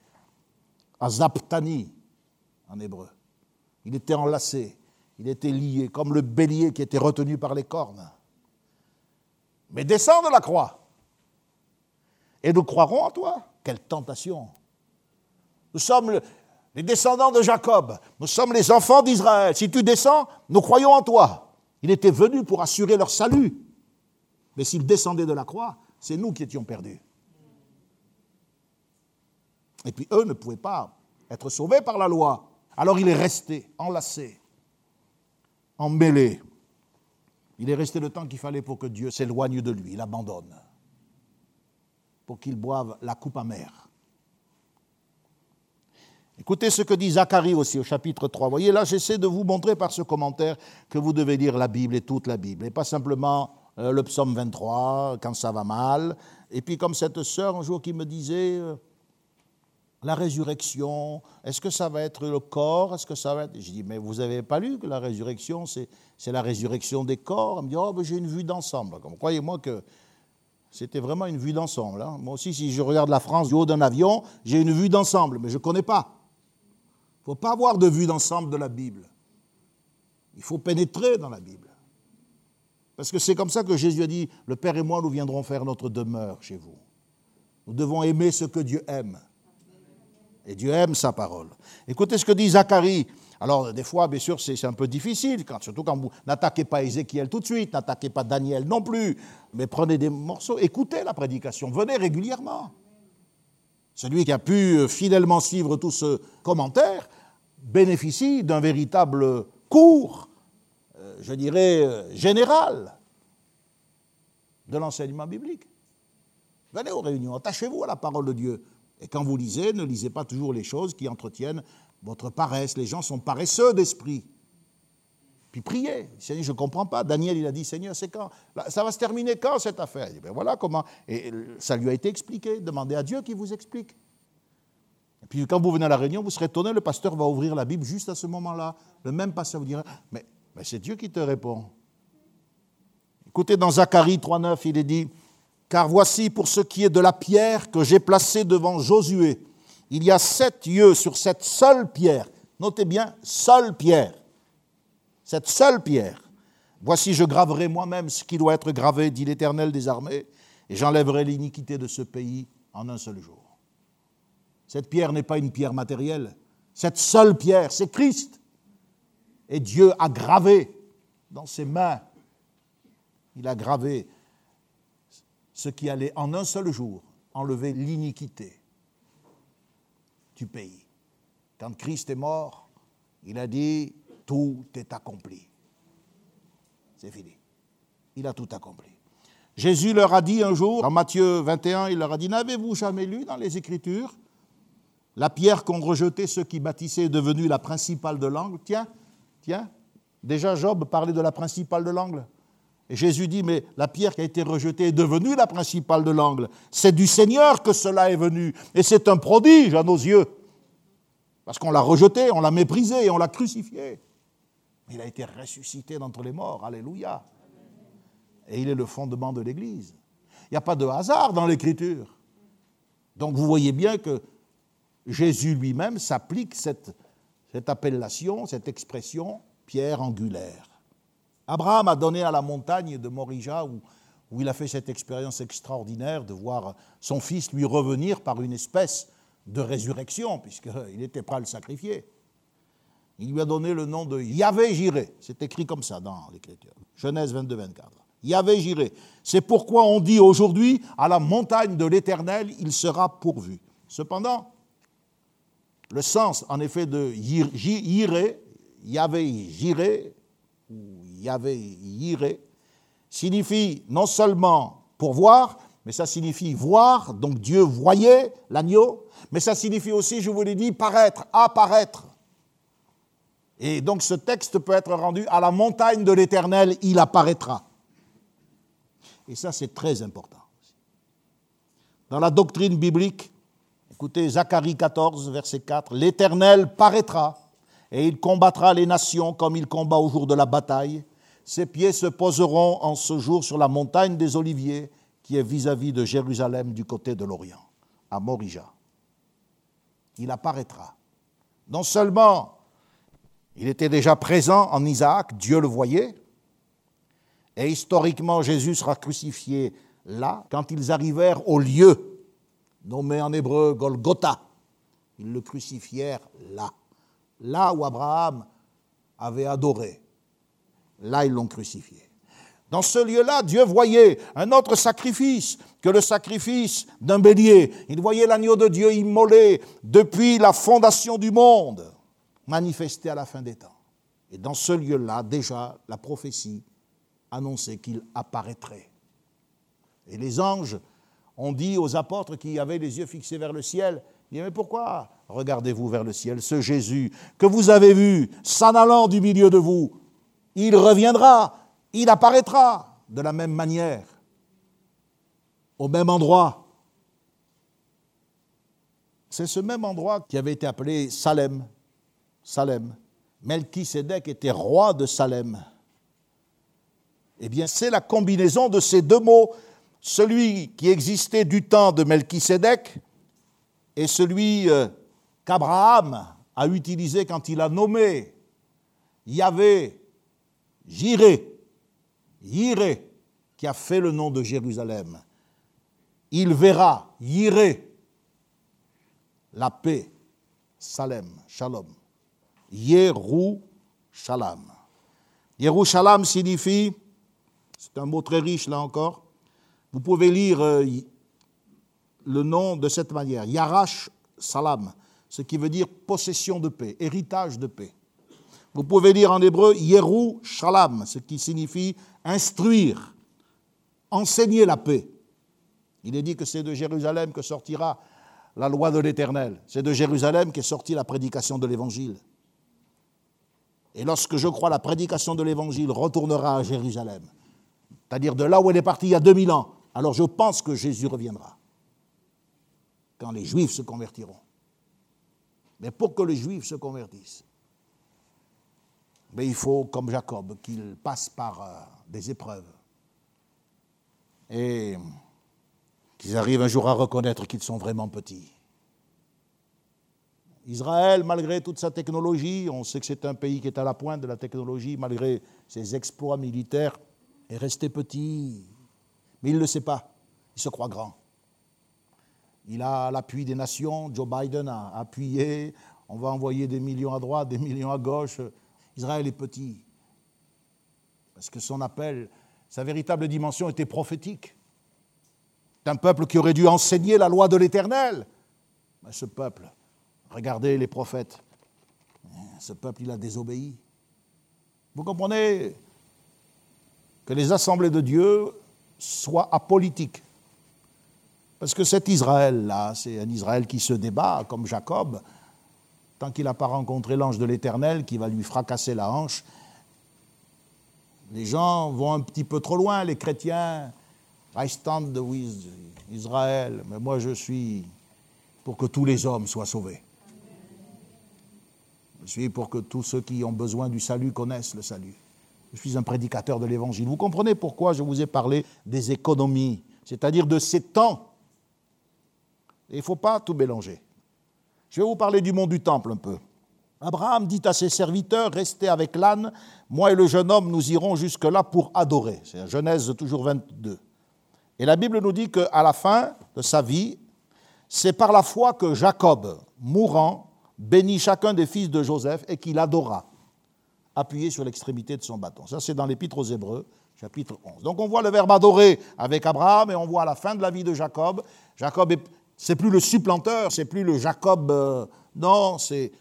Azaptani, en hébreu. Il était enlacé, il était lié, comme le bélier qui était retenu par les cornes. Mais descends de la croix, et nous croirons en toi. Quelle tentation Nous sommes les descendants de Jacob, nous sommes les enfants d'Israël. Si tu descends, nous croyons en toi. Il était venu pour assurer leur salut. Mais s'il descendait de la croix, c'est nous qui étions perdus. Et puis eux ne pouvaient pas être sauvés par la loi. Alors il est resté enlacé, emmêlé. Il est resté le temps qu'il fallait pour que Dieu s'éloigne de lui, il abandonne, pour qu'il boive la coupe amère. Écoutez ce que dit Zacharie aussi au chapitre 3. Vous voyez, là, j'essaie de vous montrer par ce commentaire que vous devez lire la Bible et toute la Bible, et pas simplement euh, le psaume 23 quand ça va mal. Et puis, comme cette sœur un jour qui me disait, euh, la résurrection, est-ce que ça va être le corps Est-ce que ça va être. Je dis, mais vous n'avez pas lu que la résurrection, c'est, la résurrection des corps? Elle me dit, oh, ben, j'ai une vue d'ensemble. Croyez-moi que c'était vraiment une vue d'ensemble. Hein. Moi aussi, si je regarde la France du haut d'un avion, j'ai une vue d'ensemble, mais je ne connais pas. Il ne faut pas avoir de vue d'ensemble de la Bible. Il faut pénétrer dans la Bible. Parce que c'est comme ça que Jésus a dit, le Père et moi, nous viendrons faire notre demeure chez vous. Nous devons aimer ce que Dieu aime. Et Dieu aime sa parole. Écoutez ce que dit Zacharie. Alors, des fois, bien sûr, c'est un peu difficile, surtout quand vous n'attaquez pas Ézéchiel tout de suite, n'attaquez pas Daniel non plus, mais prenez des morceaux, écoutez la prédication, venez régulièrement. Celui qui a pu euh, fidèlement suivre tout ce commentaire bénéficie d'un véritable cours, euh, je dirais, euh, général de l'enseignement biblique. Venez aux réunions, attachez-vous à la parole de Dieu. Et quand vous lisez, ne lisez pas toujours les choses qui entretiennent votre paresse. Les gens sont paresseux d'esprit. Puis priez. Seigneur, je ne comprends pas. Daniel, il a dit, Seigneur, c'est quand? Ça va se terminer quand cette affaire? Dit, ben voilà comment. Et ça lui a été expliqué. Demandez à Dieu qu'il vous explique. Et puis quand vous venez à la réunion, vous serez étonné, le pasteur va ouvrir la Bible juste à ce moment-là. Le même pasteur vous dira, mais, c'est Dieu qui te répond. Écoutez, dans Zacharie 3.9, il est dit, car voici pour ce qui est de la pierre que j'ai placée devant Josué, il y a sept yeux sur cette seule pierre. Notez bien, seule pierre. Cette seule pierre. Voici, je graverai moi-même ce qui doit être gravé, dit l'Éternel des armées, et j'enlèverai l'iniquité de ce pays en un seul jour. Cette pierre n'est pas une pierre matérielle. Cette seule pierre, c'est Christ. Et Dieu a gravé dans ses mains, il a gravé ce qui allait en un seul jour enlever l'iniquité du pays. Quand Christ est mort, il a dit, tout est accompli. C'est fini. Il a tout accompli. Jésus leur a dit un jour, dans Matthieu 21, il leur a dit, n'avez-vous jamais lu dans les Écritures la pierre qu'ont rejetée ceux qui bâtissaient est devenue la principale de l'angle Tiens, tiens, déjà Job parlait de la principale de l'angle. Et Jésus dit, mais la pierre qui a été rejetée est devenue la principale de l'angle. C'est du Seigneur que cela est venu. Et c'est un prodige à nos yeux. Parce qu'on l'a rejeté, on l'a méprisé et on l'a crucifié. Il a été ressuscité d'entre les morts. Alléluia. Et il est le fondement de l'Église. Il n'y a pas de hasard dans l'Écriture. Donc vous voyez bien que Jésus lui-même s'applique cette, cette appellation, cette expression, pierre angulaire. Abraham a donné à la montagne de Morija, où, où il a fait cette expérience extraordinaire de voir son fils lui revenir par une espèce de résurrection, puisqu'il était prêt à le sacrifier. Il lui a donné le nom de Yahvé Jiré. C'est écrit comme ça dans l'Écriture. Genèse 22, 24. Yahvé Jiré. C'est pourquoi on dit aujourd'hui, à la montagne de l'Éternel, il sera pourvu. Cependant, le sens, en effet, de Jiré, Yahvé Jiré, ou Yahvé Jiré, signifie non seulement pourvoir, mais ça signifie voir, donc Dieu voyait l'agneau, mais ça signifie aussi, je vous l'ai dit, paraître, apparaître. Et donc ce texte peut être rendu à la montagne de l'Éternel, il apparaîtra. Et ça, c'est très important. Dans la doctrine biblique, écoutez Zacharie 14, verset 4, l'Éternel paraîtra et il combattra les nations comme il combat au jour de la bataille. Ses pieds se poseront en ce jour sur la montagne des Oliviers qui est vis-à-vis de Jérusalem du côté de l'Orient, à Morija. Il apparaîtra. Non seulement il était déjà présent en Isaac, Dieu le voyait, et historiquement Jésus sera crucifié là, quand ils arrivèrent au lieu nommé en hébreu Golgotha. Ils le crucifièrent là, là où Abraham avait adoré. Là, ils l'ont crucifié. Dans ce lieu-là, Dieu voyait un autre sacrifice que le sacrifice d'un bélier. Il voyait l'agneau de Dieu immolé depuis la fondation du monde, manifesté à la fin des temps. Et dans ce lieu-là, déjà, la prophétie annonçait qu'il apparaîtrait. Et les anges ont dit aux apôtres qui avaient les yeux fixés vers le ciel, mais pourquoi regardez-vous vers le ciel Ce Jésus que vous avez vu s'en allant du milieu de vous, il reviendra il apparaîtra de la même manière, au même endroit. C'est ce même endroit qui avait été appelé Salem. Salem. Melchisédek était roi de Salem. Eh bien, c'est la combinaison de ces deux mots, celui qui existait du temps de Melchisédek et celui euh, qu'Abraham a utilisé quand il a nommé Yahvé Jiré, Yiré, qui a fait le nom de Jérusalem. Il verra, Yiré, la paix, Salem, Shalom. Yerou, Shalom signifie, c'est un mot très riche là encore, vous pouvez lire euh, le nom de cette manière, Yarash Salam, ce qui veut dire possession de paix, héritage de paix. Vous pouvez lire en hébreu Yerou Shalom, ce qui signifie instruire, enseigner la paix. Il est dit que c'est de Jérusalem que sortira la loi de l'Éternel. C'est de Jérusalem qu'est sortie la prédication de l'Évangile. Et lorsque je crois la prédication de l'Évangile retournera à Jérusalem, c'est-à-dire de là où elle est partie il y a 2000 ans, alors je pense que Jésus reviendra, quand les Juifs se convertiront. Mais pour que les Juifs se convertissent, il faut, comme Jacob, qu'ils passent par euh, des épreuves. Et qu'ils arrivent un jour à reconnaître qu'ils sont vraiment petits. Israël, malgré toute sa technologie, on sait que c'est un pays qui est à la pointe de la technologie, malgré ses exploits militaires, est resté petit. Mais il ne le sait pas, il se croit grand. Il a l'appui des nations, Joe Biden a appuyé, on va envoyer des millions à droite, des millions à gauche. Israël est petit. Parce que son appel, sa véritable dimension était prophétique. C'est un peuple qui aurait dû enseigner la loi de l'Éternel. Mais ce peuple, regardez les prophètes, ce peuple, il a désobéi. Vous comprenez que les assemblées de Dieu soient apolitiques. Parce que cet Israël-là, c'est un Israël qui se débat, comme Jacob, tant qu'il n'a pas rencontré l'ange de l'Éternel qui va lui fracasser la hanche. Les gens vont un petit peu trop loin, les chrétiens. I stand with Israël, mais moi je suis pour que tous les hommes soient sauvés. Je suis pour que tous ceux qui ont besoin du salut connaissent le salut. Je suis un prédicateur de l'Évangile. Vous comprenez pourquoi je vous ai parlé des économies, c'est-à-dire de ces temps. il ne faut pas tout mélanger. Je vais vous parler du monde du temple un peu. Abraham dit à ses serviteurs, restez avec l'âne, moi et le jeune homme, nous irons jusque-là pour adorer. C'est Genèse toujours 22. Et la Bible nous dit qu'à la fin de sa vie, c'est par la foi que Jacob, mourant, bénit chacun des fils de Joseph et qu'il adora, appuyé sur l'extrémité de son bâton. Ça, c'est dans l'Épître aux Hébreux, chapitre 11. Donc on voit le verbe adorer avec Abraham et on voit à la fin de la vie de Jacob, Jacob est c'est plus le supplanteur, c'est plus le Jacob. Euh, non, c'est,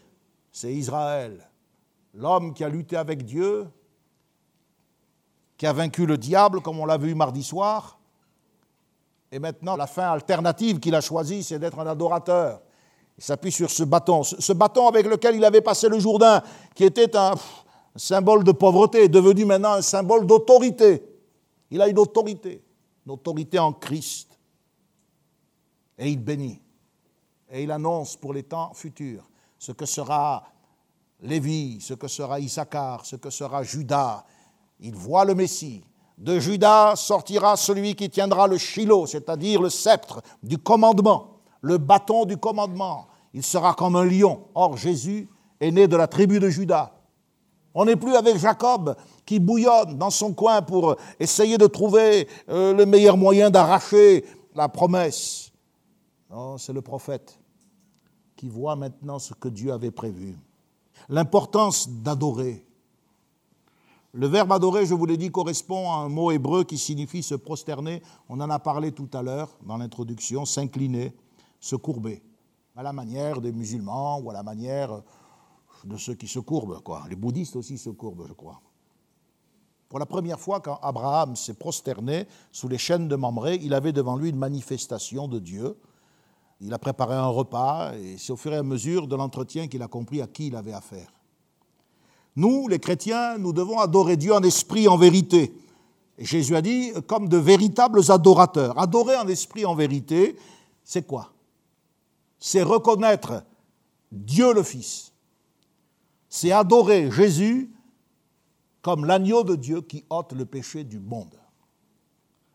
c'est Israël. L'homme qui a lutté avec Dieu, qui a vaincu le diable, comme on l'a vu mardi soir. Et maintenant, la fin alternative qu'il a choisie, c'est d'être un adorateur. Il s'appuie sur ce bâton, ce bâton avec lequel il avait passé le Jourdain, qui était un symbole de pauvreté, est devenu maintenant un symbole d'autorité. Il a une autorité, une autorité en Christ et il bénit. Et il annonce pour les temps futurs ce que sera Lévi, ce que sera Issachar, ce que sera Judas. Il voit le Messie. De Judas sortira celui qui tiendra le chilo, c'est-à-dire le sceptre du commandement, le bâton du commandement. Il sera comme un lion. Or, Jésus est né de la tribu de Judas. On n'est plus avec Jacob qui bouillonne dans son coin pour essayer de trouver euh, le meilleur moyen d'arracher la promesse. Non, c'est le prophète qui voit maintenant ce que Dieu avait prévu. L'importance d'adorer. Le verbe adorer, je vous l'ai dit, correspond à un mot hébreu qui signifie se prosterner. On en a parlé tout à l'heure dans l'introduction, s'incliner, se courber, à la manière des musulmans ou à la manière de ceux qui se courbent. Quoi. Les bouddhistes aussi se courbent, je crois. Pour la première fois, quand Abraham s'est prosterné sous les chaînes de Mamré, il avait devant lui une manifestation de Dieu il a préparé un repas et c'est au fur et à mesure de l'entretien qu'il a compris à qui il avait affaire. Nous, les chrétiens, nous devons adorer Dieu en esprit, en vérité. Et Jésus a dit, comme de véritables adorateurs. Adorer en esprit, en vérité, c'est quoi? C'est reconnaître Dieu le Fils. C'est adorer Jésus comme l'agneau de Dieu qui ôte le péché du monde.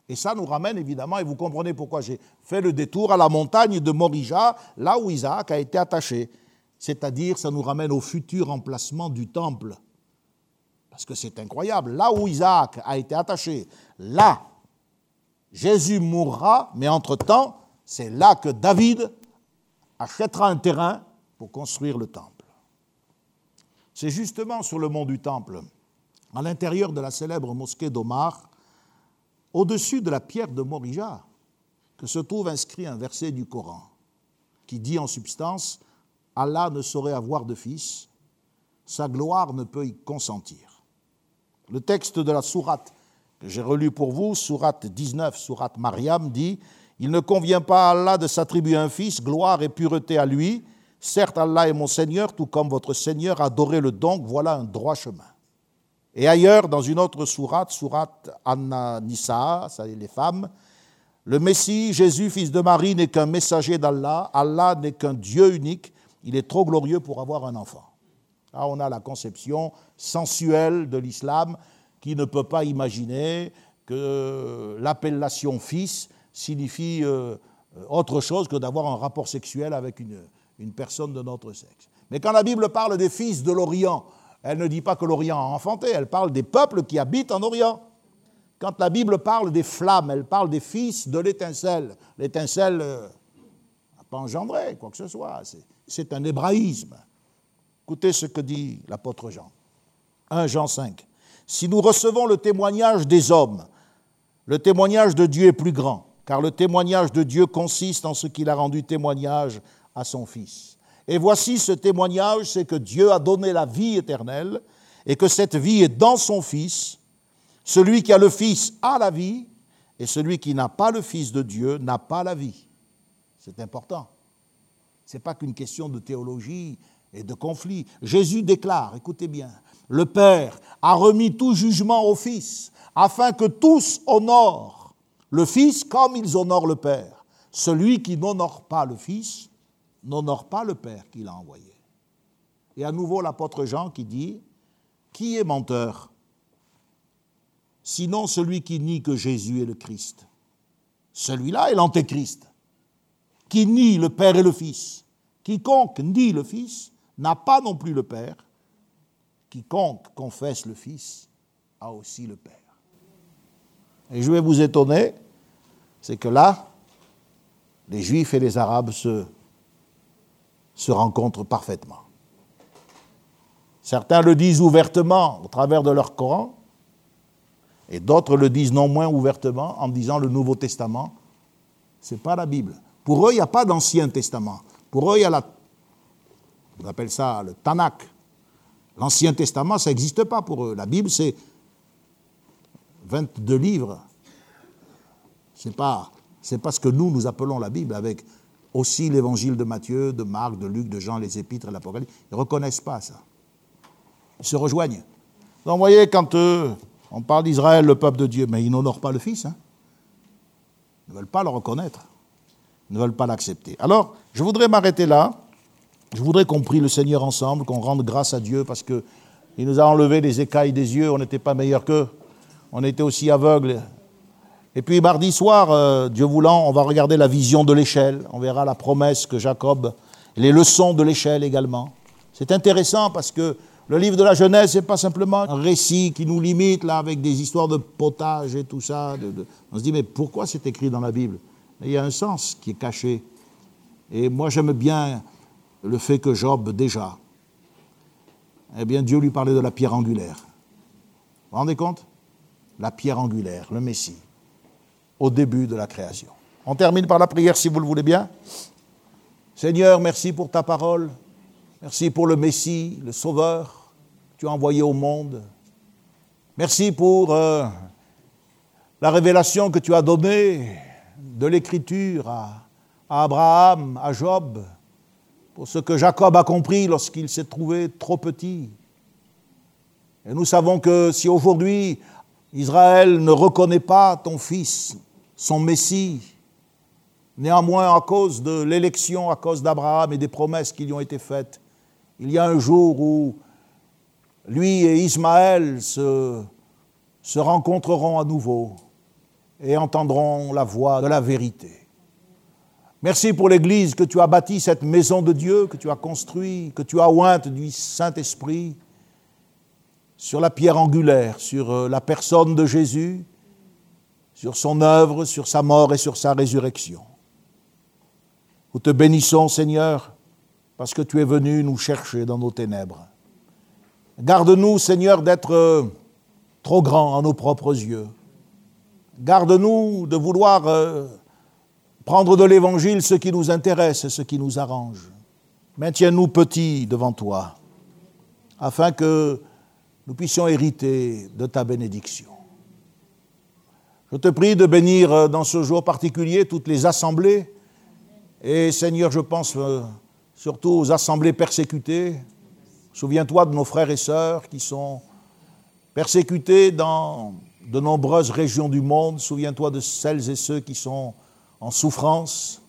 Et ça nous ramène évidemment, et vous comprenez pourquoi j'ai fait le détour à la montagne de Morija, là où Isaac a été attaché. C'est-à-dire, ça nous ramène au futur emplacement du temple. Parce que c'est incroyable. Là où Isaac a été attaché, là, Jésus mourra, mais entre-temps, c'est là que David achètera un terrain pour construire le temple. C'est justement sur le mont du temple, à l'intérieur de la célèbre mosquée d'Omar, au-dessus de la pierre de Morija, que se trouve inscrit un verset du Coran qui dit en substance Allah ne saurait avoir de fils, sa gloire ne peut y consentir. Le texte de la sourate que j'ai relu pour vous, sourate 19, sourate Mariam, dit Il ne convient pas à Allah de s'attribuer un fils, gloire et pureté à lui. Certes, Allah est mon Seigneur, tout comme votre Seigneur, adorez-le donc, voilà un droit chemin. Et ailleurs, dans une autre sourate, sourate Anna Nisa, ça les femmes, le Messie, Jésus, fils de Marie, n'est qu'un messager d'Allah. Allah, n'est qu'un Dieu unique. Il est trop glorieux pour avoir un enfant. Là, on a la conception sensuelle de l'islam qui ne peut pas imaginer que l'appellation fils signifie euh, autre chose que d'avoir un rapport sexuel avec une, une personne de notre sexe. Mais quand la Bible parle des fils de l'Orient, elle ne dit pas que l'Orient a enfanté, elle parle des peuples qui habitent en Orient. Quand la Bible parle des flammes, elle parle des fils de l'étincelle. L'étincelle n'a euh, pas engendré quoi que ce soit, c'est un hébraïsme. Écoutez ce que dit l'apôtre Jean. 1 Jean 5. Si nous recevons le témoignage des hommes, le témoignage de Dieu est plus grand, car le témoignage de Dieu consiste en ce qu'il a rendu témoignage à son Fils. Et voici ce témoignage, c'est que Dieu a donné la vie éternelle et que cette vie est dans son Fils. Celui qui a le Fils a la vie et celui qui n'a pas le Fils de Dieu n'a pas la vie. C'est important. Ce n'est pas qu'une question de théologie et de conflit. Jésus déclare, écoutez bien, le Père a remis tout jugement au Fils afin que tous honorent le Fils comme ils honorent le Père. Celui qui n'honore pas le Fils n'honore pas le Père qui l'a envoyé. Et à nouveau l'apôtre Jean qui dit, qui est menteur Sinon celui qui nie que Jésus est le Christ? Celui-là est l'antéchrist, qui nie le Père et le Fils. Quiconque nie le Fils n'a pas non plus le Père. Quiconque confesse le Fils a aussi le Père. Et je vais vous étonner, c'est que là, les Juifs et les Arabes se se rencontrent parfaitement. Certains le disent ouvertement au travers de leur Coran, et d'autres le disent non moins ouvertement en disant le Nouveau Testament, ce n'est pas la Bible. Pour eux, il n'y a pas d'Ancien Testament. Pour eux, il y a la. On appelle ça le Tanakh. L'Ancien Testament, ça n'existe pas pour eux. La Bible, c'est 22 livres. Ce n'est pas, ce que nous, nous appelons la Bible, avec aussi l'évangile de Matthieu, de Marc, de Luc, de Jean, les épîtres l'Apocalypse. Ils ne reconnaissent pas ça. Ils se rejoignent. Donc, vous voyez, quand euh, on parle d'Israël, le peuple de Dieu, mais ils n'honorent pas le Fils. Hein. Ils ne veulent pas le reconnaître. Ils ne veulent pas l'accepter. Alors, je voudrais m'arrêter là. Je voudrais qu'on prie le Seigneur ensemble, qu'on rende grâce à Dieu parce qu'il nous a enlevé les écailles des yeux. On n'était pas meilleurs qu'eux. On était aussi aveugles et puis mardi soir, euh, Dieu voulant, on va regarder la vision de l'échelle. On verra la promesse que Jacob, les leçons de l'échelle également. C'est intéressant parce que le livre de la Genèse, n'est pas simplement un récit qui nous limite là avec des histoires de potage et tout ça. On se dit mais pourquoi c'est écrit dans la Bible? Il y a un sens qui est caché. Et moi j'aime bien le fait que Job déjà, eh bien Dieu lui parlait de la pierre angulaire. Vous vous rendez compte? La pierre angulaire, le Messie au début de la création. On termine par la prière si vous le voulez bien. Seigneur, merci pour ta parole. Merci pour le Messie, le Sauveur que tu as envoyé au monde. Merci pour euh, la révélation que tu as donnée de l'Écriture à, à Abraham, à Job, pour ce que Jacob a compris lorsqu'il s'est trouvé trop petit. Et nous savons que si aujourd'hui Israël ne reconnaît pas ton Fils, son Messie. Néanmoins, à cause de l'élection, à cause d'Abraham et des promesses qui lui ont été faites, il y a un jour où lui et Ismaël se, rencontreront à nouveau et entendront la voix de la vérité. Merci pour l'Église que tu as bâti, cette maison de Dieu que tu as construite, que tu as ointe du Saint-Esprit sur la pierre angulaire, sur euh, la personne de Jésus, sur son œuvre, sur sa mort et sur sa résurrection. Nous te bénissons, Seigneur, parce que tu es venu nous chercher dans nos ténèbres. Garde-nous, Seigneur, d'être trop grands à nos propres yeux. Garde-nous de vouloir euh, prendre de l'Évangile ce qui nous intéresse et ce qui nous arrange. Maintiens-nous petits devant toi, afin que nous puissions hériter de ta bénédiction. Je te prie de bénir euh, dans ce jour particulier toutes les assemblées. Et Seigneur, je pense euh, surtout aux assemblées persécutées. Souviens-toi de nos frères et sœurs qui sont persécutés dans de nombreuses régions du monde. Souviens-toi de celles et ceux qui sont en souffrance.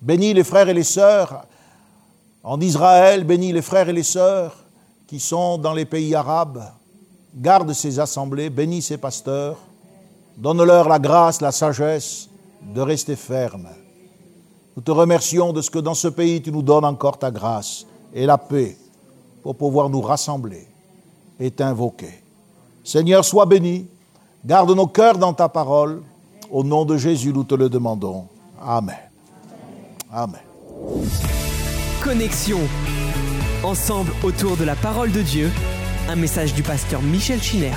Bénis les frères et les sœurs en Israël, bénis les frères et les sœurs qui sont dans les pays arabes. Garde ces assemblées, bénis ces pasteurs. Donne-leur la grâce, la sagesse de rester ferme. Nous te remercions de ce que dans ce pays, tu nous donnes encore ta grâce et la paix pour pouvoir nous rassembler et t'invoquer. Seigneur, sois béni. Garde nos cœurs dans ta parole. Au nom de Jésus, nous te le demandons. Amen. Amen. Connexion. Ensemble autour de la parole de Dieu. Un message du pasteur Michel Chiner.